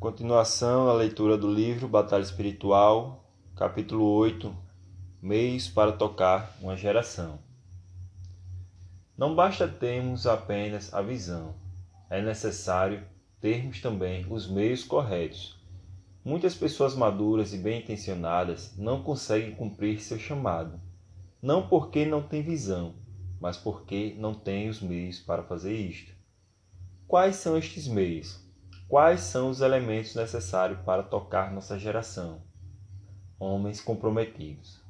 Continuação da leitura do livro Batalha Espiritual, capítulo 8 Meios para tocar uma geração. Não basta termos apenas a visão, é necessário termos também os meios corretos. Muitas pessoas maduras e bem intencionadas não conseguem cumprir seu chamado, não porque não têm visão, mas porque não têm os meios para fazer isto. Quais são estes meios? Quais são os elementos necessários para tocar nossa geração? Homens comprometidos.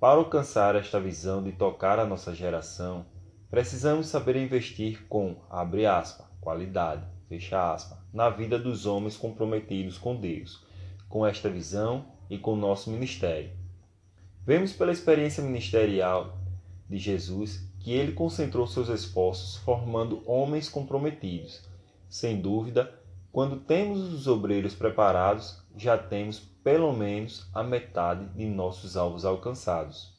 Para alcançar esta visão de tocar a nossa geração, precisamos saber investir com, abre aspas, qualidade, fecha aspas, na vida dos homens comprometidos com Deus, com esta visão e com nosso ministério. Vemos pela experiência ministerial de Jesus que ele concentrou seus esforços formando homens comprometidos. Sem dúvida, quando temos os obreiros preparados, já temos pelo menos a metade de nossos alvos alcançados.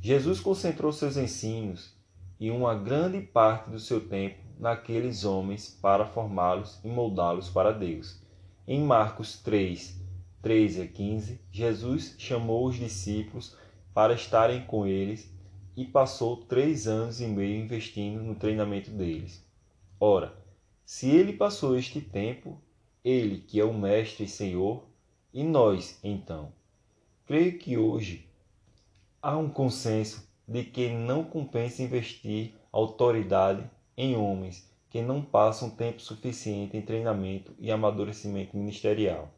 Jesus concentrou seus ensinos e uma grande parte do seu tempo naqueles homens para formá-los e moldá-los para Deus. Em Marcos 3, 13 a 15, Jesus chamou os discípulos para estarem com eles e passou três anos e meio investindo no treinamento deles. Ora, se ele passou este tempo, ele que é o Mestre e Senhor, e nós, então? Creio que hoje há um consenso de que não compensa investir autoridade em homens que não passam tempo suficiente em treinamento e amadurecimento ministerial.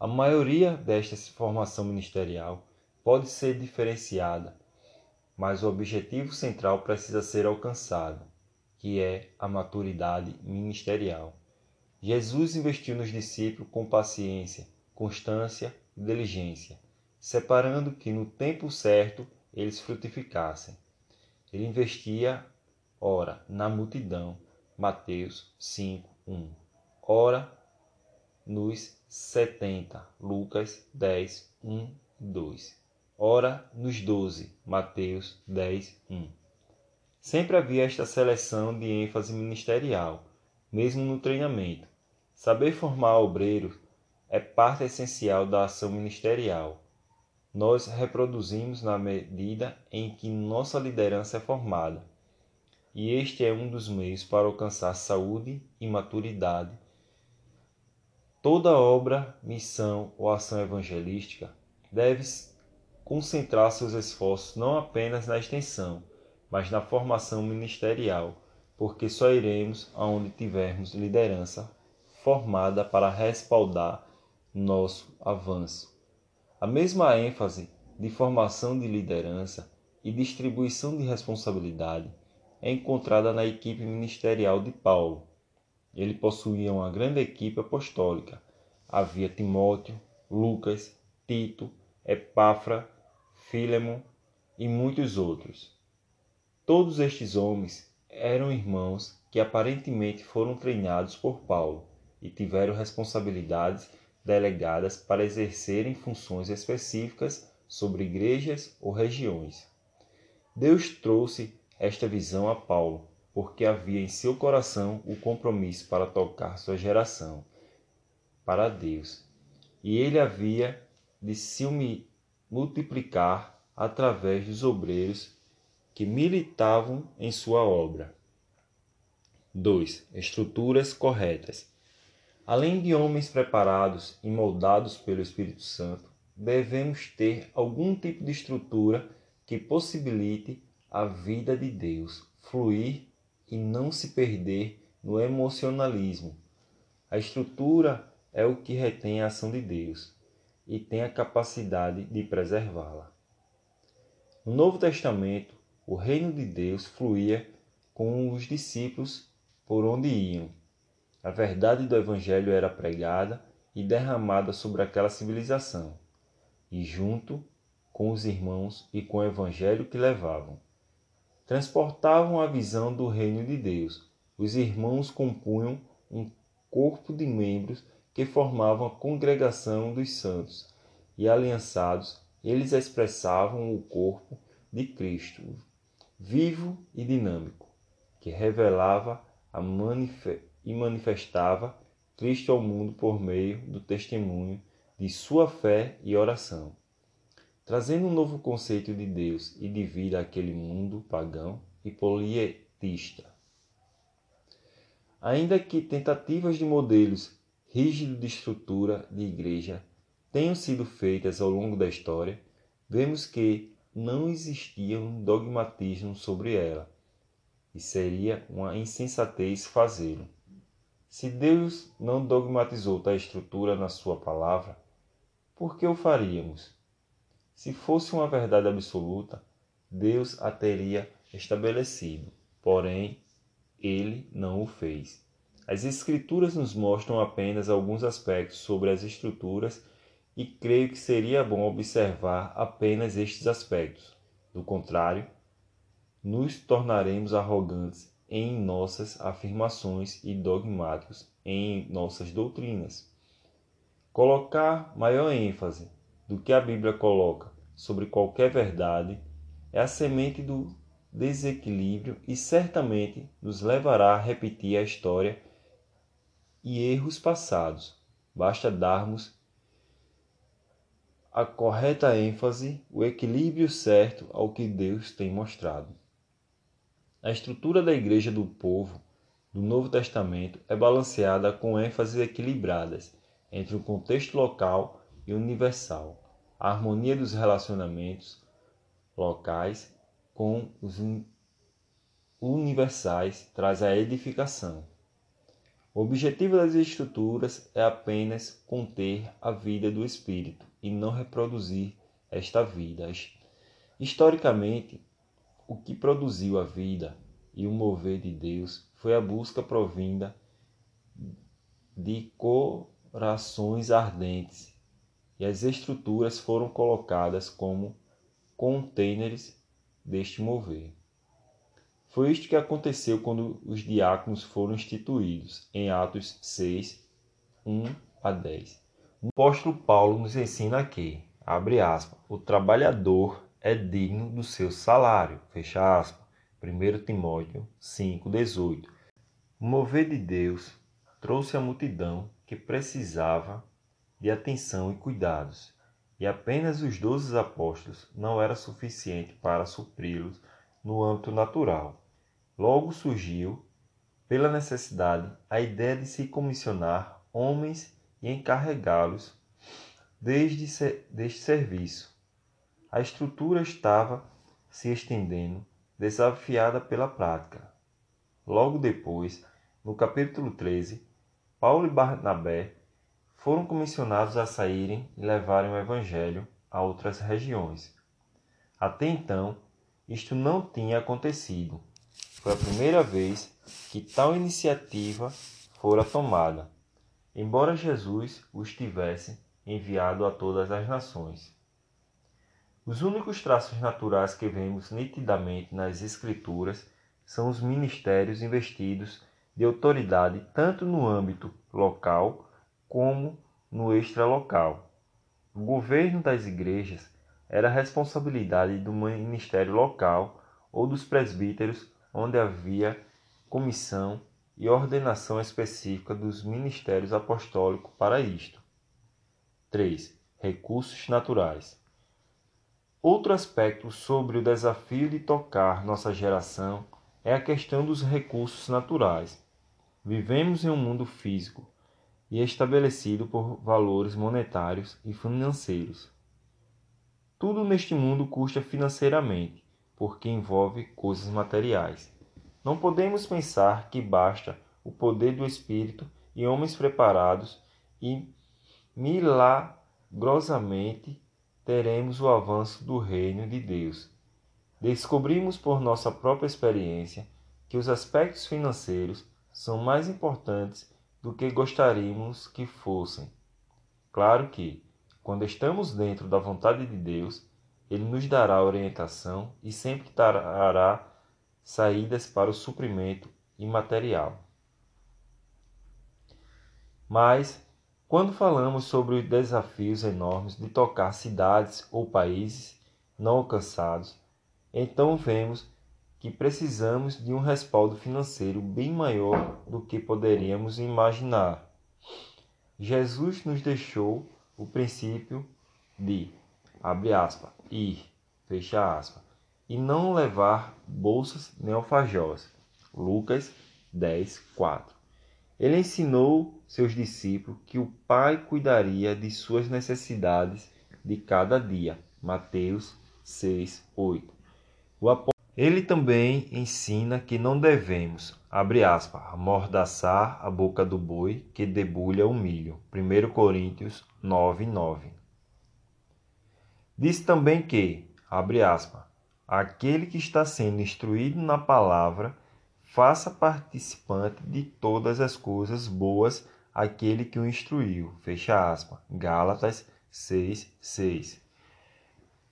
A maioria desta formação ministerial pode ser diferenciada, mas o objetivo central precisa ser alcançado que é a maturidade ministerial. Jesus investiu nos discípulos com paciência, constância e diligência, separando que no tempo certo eles frutificassem. Ele investia, ora, na multidão, Mateus 5, 1. Ora, nos setenta, Lucas 10, 1 e 2. Ora, nos doze, Mateus 10, 1. Sempre havia esta seleção de ênfase ministerial, mesmo no treinamento. Saber formar obreiros é parte essencial da ação ministerial. Nós reproduzimos na medida em que nossa liderança é formada, e este é um dos meios para alcançar saúde e maturidade. Toda obra, missão ou ação evangelística deve concentrar seus esforços não apenas na extensão, mas na formação ministerial, porque só iremos aonde tivermos liderança formada para respaldar nosso avanço. A mesma ênfase de formação de liderança e distribuição de responsabilidade é encontrada na equipe ministerial de Paulo. Ele possuía uma grande equipe apostólica. Havia Timóteo, Lucas, Tito, Epáfra, Filemon e muitos outros. Todos estes homens eram irmãos que aparentemente foram treinados por Paulo e tiveram responsabilidades delegadas para exercerem funções específicas sobre igrejas ou regiões. Deus trouxe esta visão a Paulo porque havia em seu coração o compromisso para tocar sua geração para Deus, e ele havia de se multiplicar através dos obreiros que militavam em sua obra. 2. Estruturas corretas. Além de homens preparados e moldados pelo Espírito Santo, devemos ter algum tipo de estrutura que possibilite a vida de Deus fluir e não se perder no emocionalismo. A estrutura é o que retém a ação de Deus e tem a capacidade de preservá-la. No Novo Testamento, o reino de Deus fluía com os discípulos por onde iam. A verdade do Evangelho era pregada e derramada sobre aquela civilização, e junto com os irmãos e com o Evangelho que levavam. Transportavam a visão do reino de Deus. Os irmãos compunham um corpo de membros que formavam a congregação dos santos, e aliançados, eles expressavam o corpo de Cristo, vivo e dinâmico, que revelava e manifestava Cristo ao mundo por meio do testemunho de sua fé e oração. Trazendo um novo conceito de Deus e de vida àquele mundo pagão e polietista. Ainda que tentativas de modelos rígidos de estrutura de igreja tenham sido feitas ao longo da história, vemos que não existia um dogmatismo sobre ela, e seria uma insensatez fazê-lo. Se Deus não dogmatizou tal estrutura na sua palavra, por que o faríamos? Se fosse uma verdade absoluta, Deus a teria estabelecido, porém, ele não o fez. As Escrituras nos mostram apenas alguns aspectos sobre as estruturas e creio que seria bom observar apenas estes aspectos. Do contrário, nos tornaremos arrogantes em nossas afirmações e dogmáticos em nossas doutrinas. Colocar maior ênfase do que a Bíblia coloca sobre qualquer verdade é a semente do desequilíbrio e certamente nos levará a repetir a história e erros passados. Basta darmos a correta ênfase, o equilíbrio certo ao que Deus tem mostrado. A estrutura da Igreja do Povo do Novo Testamento é balanceada com ênfases equilibradas entre o contexto local e universal, a harmonia dos relacionamentos locais com os universais traz a edificação. O objetivo das estruturas é apenas conter a vida do espírito e não reproduzir esta vida. Historicamente, o que produziu a vida e o mover de Deus foi a busca provinda de corações ardentes, e as estruturas foram colocadas como contêineres deste mover. Foi isto que aconteceu quando os diáconos foram instituídos, em Atos 6, 1 a 10. O apóstolo Paulo nos ensina que, abre aspas, o trabalhador é digno do seu salário, fecha aspas. 1 Timóteo 5,18. O mover de Deus trouxe a multidão que precisava de atenção e cuidados, e apenas os doze apóstolos não era suficiente para supri-los no âmbito natural. Logo surgiu, pela necessidade, a ideia de se comissionar homens e encarregá-los desde deste serviço. A estrutura estava se estendendo, desafiada pela prática. Logo depois, no capítulo 13, Paulo e Barnabé foram comissionados a saírem e levarem o evangelho a outras regiões. Até então, isto não tinha acontecido. Foi a primeira vez que tal iniciativa fora tomada, embora Jesus os tivesse enviado a todas as nações. Os únicos traços naturais que vemos nitidamente nas Escrituras são os ministérios investidos de autoridade tanto no âmbito local como no extralocal. O governo das igrejas era responsabilidade do ministério local ou dos presbíteros, onde havia comissão e ordenação específica dos ministérios apostólicos para isto. 3. Recursos naturais. Outro aspecto sobre o desafio de tocar nossa geração é a questão dos recursos naturais. Vivemos em um mundo físico e estabelecido por valores monetários e financeiros. Tudo neste mundo custa financeiramente, porque envolve coisas materiais. Não podemos pensar que basta o poder do Espírito e homens preparados e milagrosamente teremos o avanço do reino de Deus. Descobrimos por nossa própria experiência que os aspectos financeiros são mais importantes do que gostaríamos que fossem. Claro que, quando estamos dentro da vontade de Deus, Ele nos dará orientação e sempre trará saídas para o suprimento imaterial. Mas, quando falamos sobre os desafios enormes de tocar cidades ou países não alcançados, então vemos que precisamos de um respaldo financeiro bem maior do que poderíamos imaginar. Jesus nos deixou o princípio de, abre aspas, ir, fecha aspas, e não levar bolsas nem alfajós. Lucas 10, 4. Ele ensinou seus discípulos que o Pai cuidaria de suas necessidades de cada dia. Mateus 6, 8. Ele também ensina que não devemos, abre aspas, amordaçar a boca do boi que debulha o milho. 1 Coríntios 9, 9. Diz também que, abre aspas, aquele que está sendo instruído na palavra, faça participante de todas as coisas boas aquele que o instruiu. Fecha aspas. Gálatas 6, 6.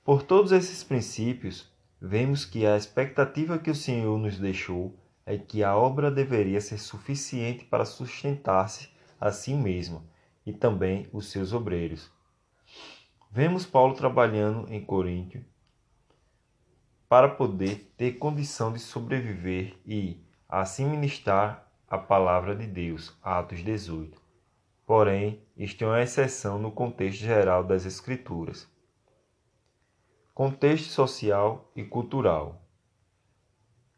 Por todos esses princípios, vemos que a expectativa que o Senhor nos deixou é que a obra deveria ser suficiente para sustentar-se a si mesma e também os seus obreiros. Vemos Paulo trabalhando em Coríntio para poder ter condição de sobreviver e assim ministrar a palavra de Deus. Atos 18. Porém, isto é uma exceção no contexto geral das Escrituras. Contexto social e cultural.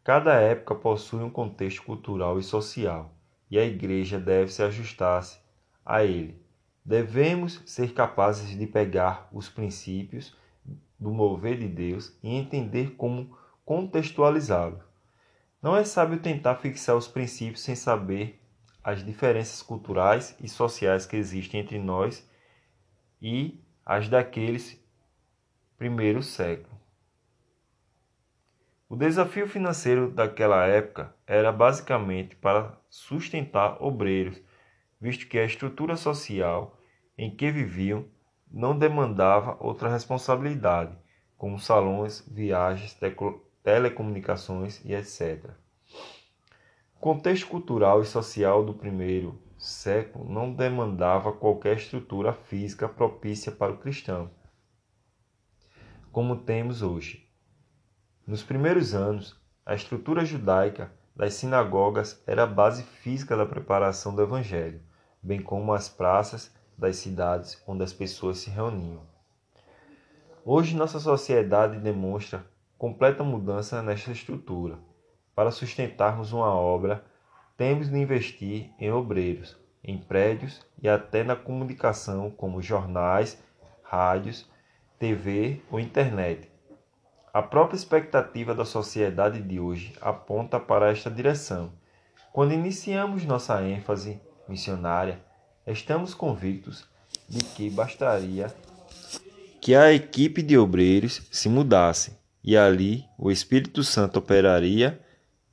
Cada época possui um contexto cultural e social, e a igreja deve se ajustar-se a ele Devemos ser capazes de pegar os princípios do mover de Deus e entender como contextualizá-los. Não é sábio tentar fixar os princípios sem saber as diferenças culturais e sociais que existem entre nós e as daqueles primeiros séculos. O desafio financeiro daquela época era basicamente para sustentar obreiros, visto que a estrutura social em que viviam não demandava outra responsabilidade, como salões, viagens, telecomunicações e etc. O contexto cultural e social do primeiro século não demandava qualquer estrutura física propícia para o cristão, como temos hoje. Nos primeiros anos, a estrutura judaica das sinagogas era a base física da preparação do evangelho, bem como as praças das cidades onde as pessoas se reuniam. Hoje, nossa sociedade demonstra completa mudança nesta estrutura. Para sustentarmos uma obra, temos de investir em obreiros, em prédios e até na comunicação, como jornais, rádios, TV ou internet. A própria expectativa da sociedade de hoje aponta para esta direção. Quando iniciamos nossa ênfase missionária, Estamos convictos de que bastaria que a equipe de obreiros se mudasse e ali o Espírito Santo operaria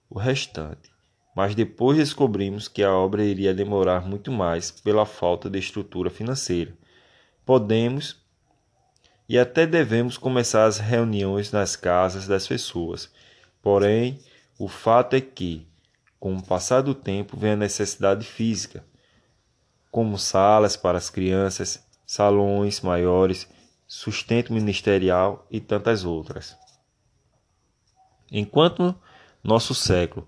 o restante. Mas depois descobrimos que a obra iria demorar muito mais pela falta de estrutura financeira. Podemos e até devemos começar as reuniões nas casas das pessoas. Porém, o fato é que, com o passar do tempo, vem a necessidade física como salas para as crianças, salões maiores, sustento ministerial e tantas outras. Enquanto nosso século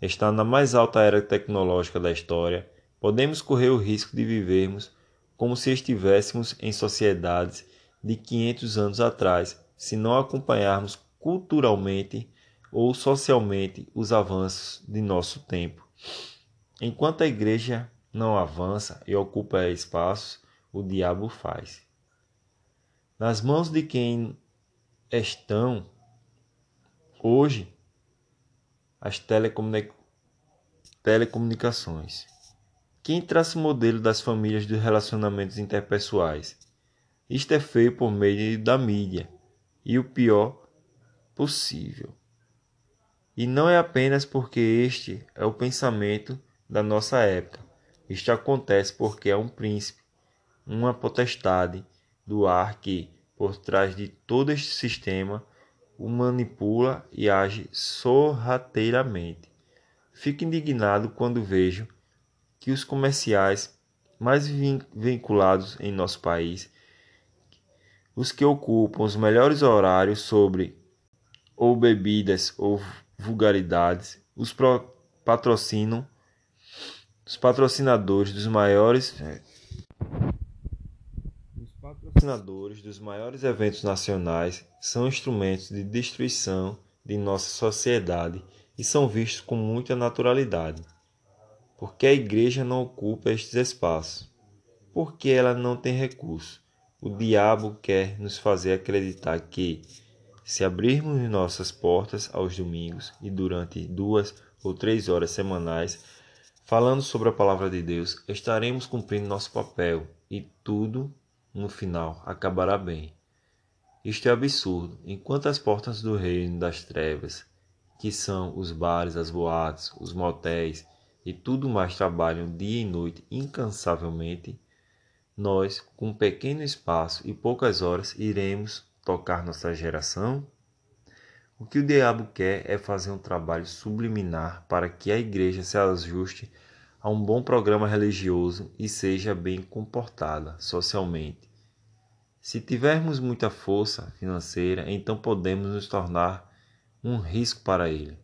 está na mais alta era tecnológica da história, podemos correr o risco de vivermos como se estivéssemos em sociedades de 500 anos atrás, se não acompanharmos culturalmente ou socialmente os avanços de nosso tempo. Enquanto a igreja não avança e ocupa espaços, o diabo faz. Nas mãos de quem estão hoje as telecomunica telecomunicações. Quem traça o modelo das famílias dos relacionamentos interpessoais? Isto é feito por meio da mídia e o pior possível. E não é apenas porque este é o pensamento da nossa época, isto acontece porque é um príncipe, uma potestade do ar que, por trás de todo este sistema, o manipula e age sorrateiramente. Fico indignado quando vejo que os comerciais mais vinculados em nosso país, os que ocupam os melhores horários sobre ou bebidas ou vulgaridades, os patrocinam Os patrocinadores dos maiores os patrocinadores dos maiores eventos nacionais são instrumentos de destruição de nossa sociedade e são vistos com muita naturalidade. Porque a igreja não ocupa estes espaços? Porque ela não tem recurso. O diabo quer nos fazer acreditar que, se abrirmos nossas portas aos domingos e durante duas ou três horas semanais, falando sobre a palavra de Deus, estaremos cumprindo nosso papel e tudo, no final, acabará bem. Isto é absurdo. Enquanto as portas do reino das trevas, que são os bares, as boates, os motéis e tudo mais trabalham dia e noite incansavelmente, nós, com um pequeno espaço e poucas horas, iremos tocar nossa geração? O que o diabo quer é fazer um trabalho subliminar para que a igreja se ajuste a um bom programa religioso e seja bem comportada socialmente. Se tivermos muita força financeira, então podemos nos tornar um risco para ele.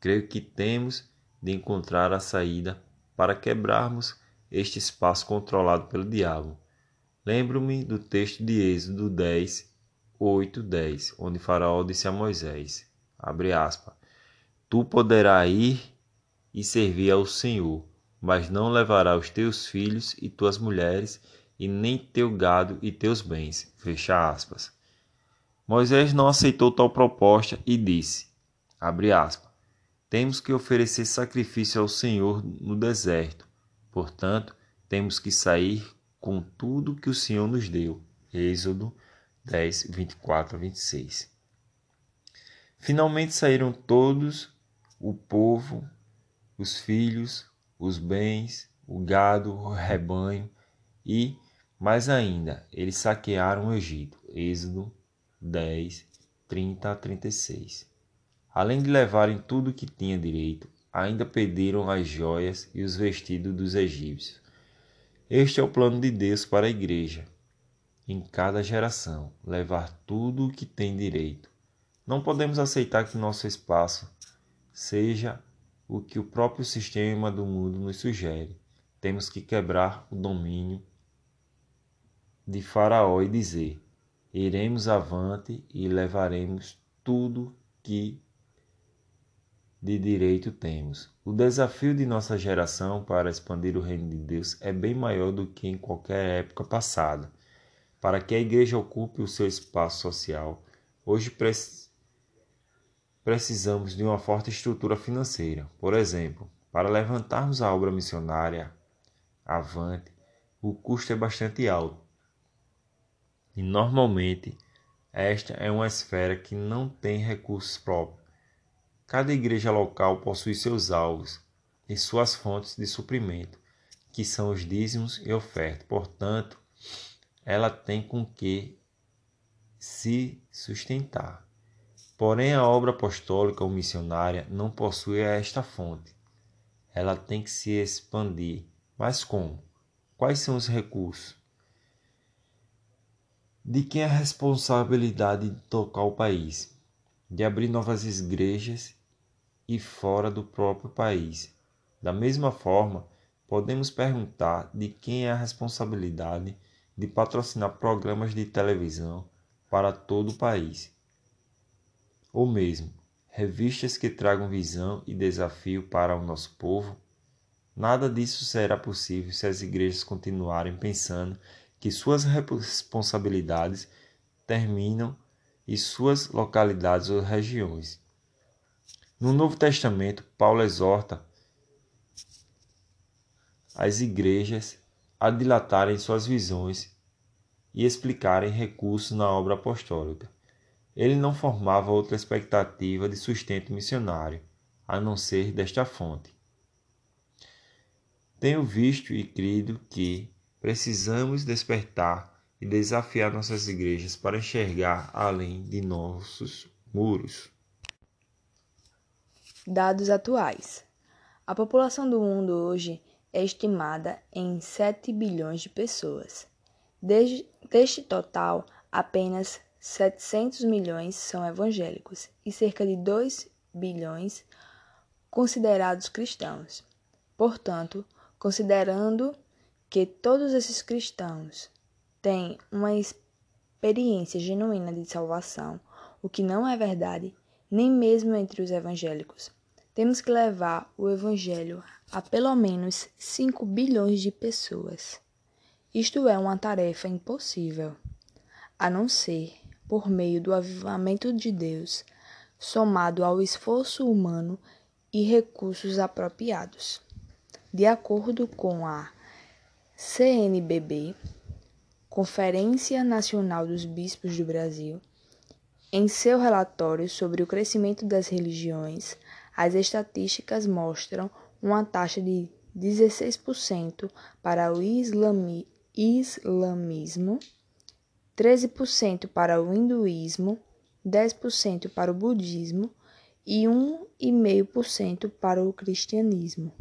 Creio que temos de encontrar a saída para quebrarmos este espaço controlado pelo diabo. Lembro-me do texto de Êxodo 10, 8, 10, onde Faraó disse a Moisés, abre aspas, Tu poderás ir e servir ao Senhor, mas não levará os teus filhos e tuas mulheres e nem teu gado e teus bens. Fecha aspas. Moisés não aceitou tal proposta e disse, abre aspas, temos que oferecer sacrifício ao Senhor no deserto. Portanto, temos que sair com tudo que o Senhor nos deu. Êxodo 10, 24 a 26. Finalmente saíram todos, o povo, os filhos, os bens, o gado, o rebanho e mais ainda, eles saquearam o Egito. Êxodo 10, 30 a 36. Além de levarem tudo que tinha direito, ainda perderam as joias e os vestidos dos egípcios. Este é o plano de Deus para a igreja. Em cada geração, levar tudo o que tem direito. Não podemos aceitar que nosso espaço seja o que o próprio sistema do mundo nos sugere. Temos que quebrar o domínio de Faraó e dizer: Iremos avante e levaremos tudo que de direito temos. O desafio de nossa geração para expandir o reino de Deus é bem maior do que em qualquer época passada. Para que a igreja ocupe o seu espaço social, hoje precisamos de uma forte estrutura financeira. Por exemplo, para levantarmos a obra missionária avante, o custo é bastante alto e normalmente esta é uma esfera que não tem recursos próprios. Cada igreja local possui seus alvos e suas fontes de suprimento, que são os dízimos e ofertas. Portanto, ela tem com que se sustentar. Porém, a obra apostólica ou missionária não possui esta fonte. Ela tem que se expandir. Mas como? Quais são os recursos? De quem é a responsabilidade de tocar o país, de abrir novas igrejas e fora do próprio país? Da mesma forma, podemos perguntar de quem é a responsabilidade de patrocinar programas de televisão para todo o país. Ou mesmo, revistas que tragam visão e desafio para o nosso povo? Nada disso será possível se as igrejas continuarem pensando que suas responsabilidades terminam em suas localidades ou regiões. No Novo Testamento, Paulo exorta as igrejas a dilatarem suas visões e explicarem recursos na obra apostólica. Ele não formava outra expectativa de sustento missionário, a não ser desta fonte. Tenho visto e crido que, Precisamos despertar e desafiar nossas igrejas para enxergar além de nossos muros. Dados atuais: A população do mundo hoje é estimada em 7 bilhões de pessoas. Desde, deste total, apenas 700 milhões são evangélicos e cerca de 2 bilhões considerados cristãos. Portanto, considerando que todos esses cristãos têm uma experiência genuína de salvação, o que não é verdade, nem mesmo entre os evangélicos, temos que levar o evangelho a pelo menos 5 bilhões de pessoas. Isto é uma tarefa impossível, a não ser por meio do avivamento de Deus, somado ao esforço humano e recursos apropriados. De acordo com a CNBB, Conferência Nacional dos Bispos do Brasil, em seu relatório sobre o crescimento das religiões, as estatísticas mostram uma taxa de 16% para o islami islamismo, 13% para o hinduísmo, 10% para o budismo e 1,5% para o cristianismo,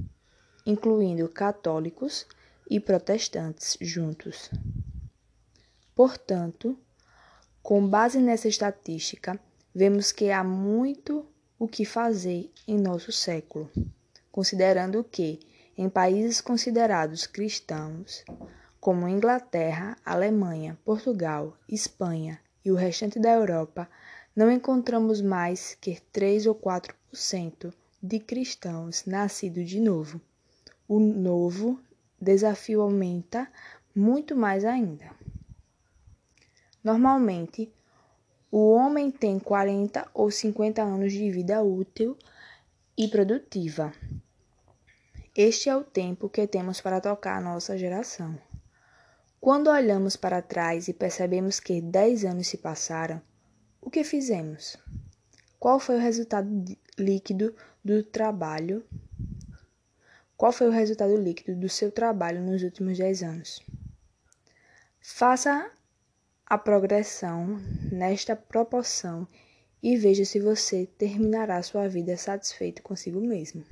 incluindo católicos e protestantes juntos. Portanto, com base nessa estatística, vemos que há muito o que fazer em nosso século, considerando que, em países considerados cristãos, como Inglaterra, Alemanha, Portugal, Espanha e o restante da Europa, não encontramos mais que 3 ou 4% de cristãos nascidos de novo. O novo desafio aumenta muito mais ainda. Normalmente, o homem tem 40 ou 50 anos de vida útil e produtiva. Este é o tempo que temos para tocar a nossa geração. Quando olhamos para trás e percebemos que 10 anos se passaram, o que fizemos? Qual foi o resultado líquido do trabalho? Qual foi o resultado líquido do seu trabalho nos últimos 10 anos? Faça a progressão nesta proporção e veja se você terminará sua vida satisfeito consigo mesmo.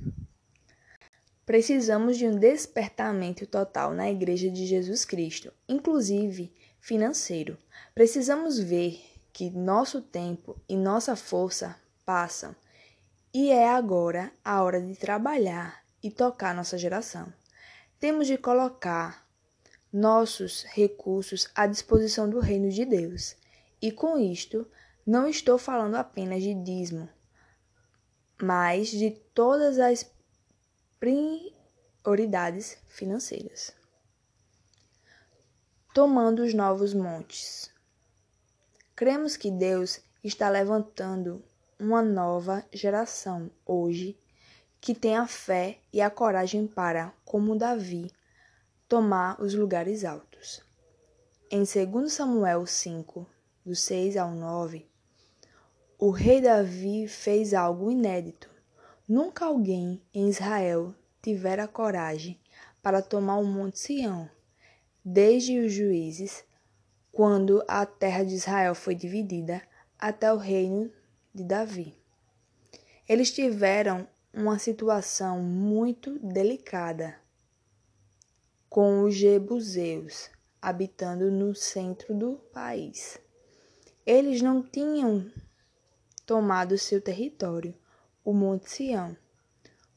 Precisamos de um despertamento total na Igreja de Jesus Cristo, inclusive financeiro. Precisamos ver que nosso tempo e nossa força passam e é agora a hora de trabalhar e tocar nossa geração. Temos de colocar nossos recursos à disposição do reino de Deus. E com isto, não estou falando apenas de dízimo, mas de todas as prioridades financeiras. Tomando os novos montes. Cremos que Deus está levantando uma nova geração hoje que tem a fé e a coragem para, como Davi, tomar os lugares altos. Em 2 Samuel 5, do 6 ao 9, o rei Davi fez algo inédito. Nunca alguém em Israel tivera coragem para tomar o Monte Sião, desde os juízes quando a terra de Israel foi dividida até o reino de Davi. Eles tiveram uma situação muito delicada, com os jebuseus habitando no centro do país. Eles não tinham tomado seu território, o Monte Sião.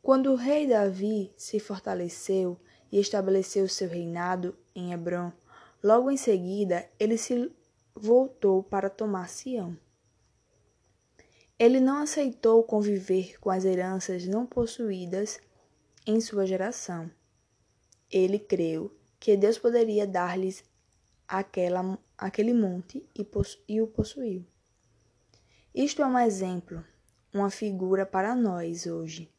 Quando o rei Davi se fortaleceu e estabeleceu seu reinado em Hebron, Logo em seguida, ele se voltou para tomar Sião. Ele não aceitou conviver com as heranças não possuídas em sua geração. Ele creu que Deus poderia dar-lhes aquele monte e, e o possuiu. Isto é um exemplo, uma figura para nós hoje.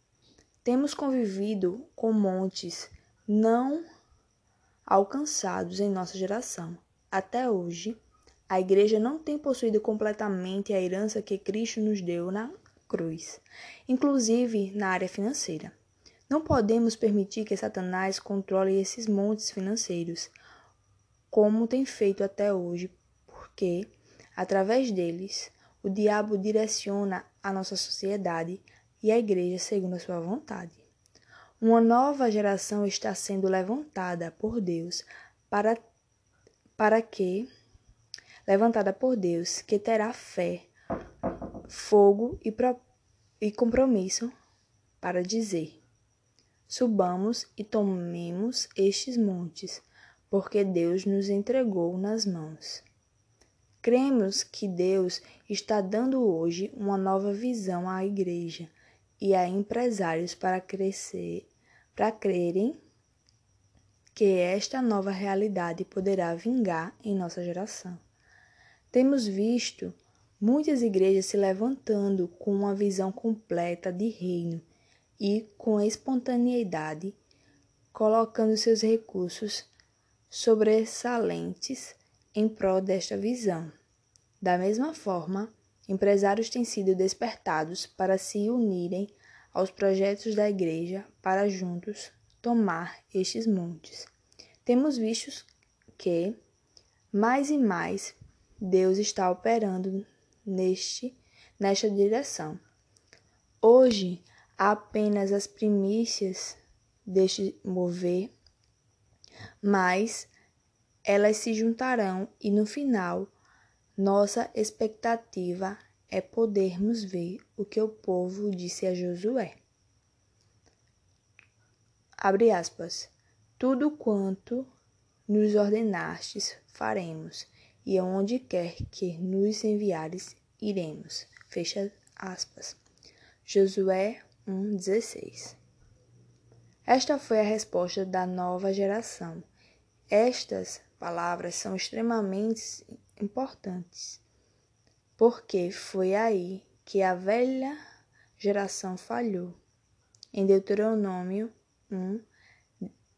Temos convivido com montes não alcançados em nossa geração. Até hoje, a Igreja não tem possuído completamente a herança que Cristo nos deu na cruz, inclusive na área financeira. Não podemos permitir que Satanás controle esses montes financeiros, como tem feito até hoje, porque, através deles, o diabo direciona a nossa sociedade e a igreja segundo a sua vontade. Uma nova geração está sendo levantada por Deus para, para que levantada por Deus que terá fé, fogo e, pro, e compromisso para dizer: Subamos e tomemos estes montes, porque Deus nos entregou nas mãos. Cremos que Deus está dando hoje uma nova visão à igreja e a empresários para crescer, para crerem que esta nova realidade poderá vingar em nossa geração. Temos visto muitas igrejas se levantando com uma visão completa de reino e com espontaneidade, colocando seus recursos sobressalentes em prol desta visão. Da mesma forma, empresários têm sido despertados para se unirem aos projetos da Igreja para juntos tomar estes montes. Temos visto que, mais e mais, Deus está operando neste, nesta direção. Hoje, há apenas as primícias deste mover, mas elas se juntarão e no final nossa expectativa é podermos ver o que o povo disse a Josué. Abre aspas. Tudo quanto nos ordenastes faremos, e aonde quer que nos enviares iremos. Fecha aspas. Josué 1,16 Esta foi a resposta da nova geração. Estas palavras são extremamente importantes, porque foi aí que a velha geração falhou. Em Deuteronômio 1,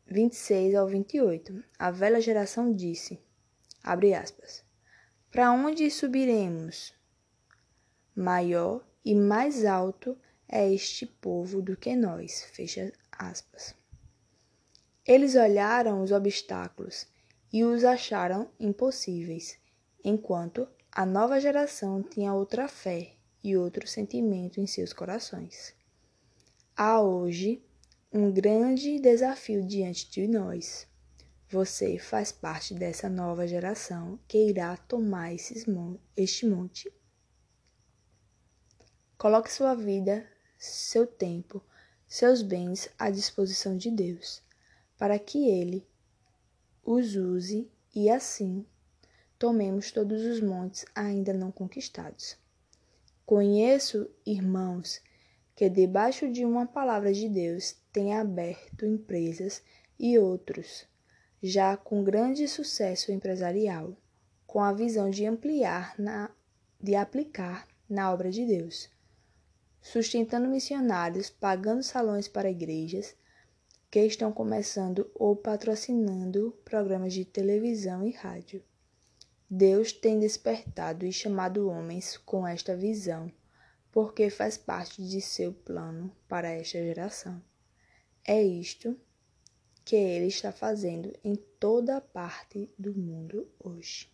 26 ao 28, a velha geração disse, abre aspas, Para onde subiremos? Maior e mais alto é este povo do que nós, fecha aspas. Eles olharam os obstáculos e os acharam impossíveis enquanto a nova geração tinha outra fé e outro sentimento em seus corações. Há hoje um grande desafio diante de nós. Você faz parte dessa nova geração que irá tomar mon este monte. Coloque sua vida, seu tempo, seus bens à disposição de Deus, para que Ele os use e assim tomemos todos os montes ainda não conquistados. Conheço, irmãos, que debaixo de uma palavra de Deus tem aberto empresas e outros, já com grande sucesso empresarial, com a visão de ampliar na, de aplicar na obra de Deus, sustentando missionários, pagando salões para igrejas que estão começando ou patrocinando programas de televisão e rádio. Deus tem despertado e chamado homens com esta visão, porque faz parte de seu plano para esta geração. É isto que ele está fazendo em toda parte do mundo hoje.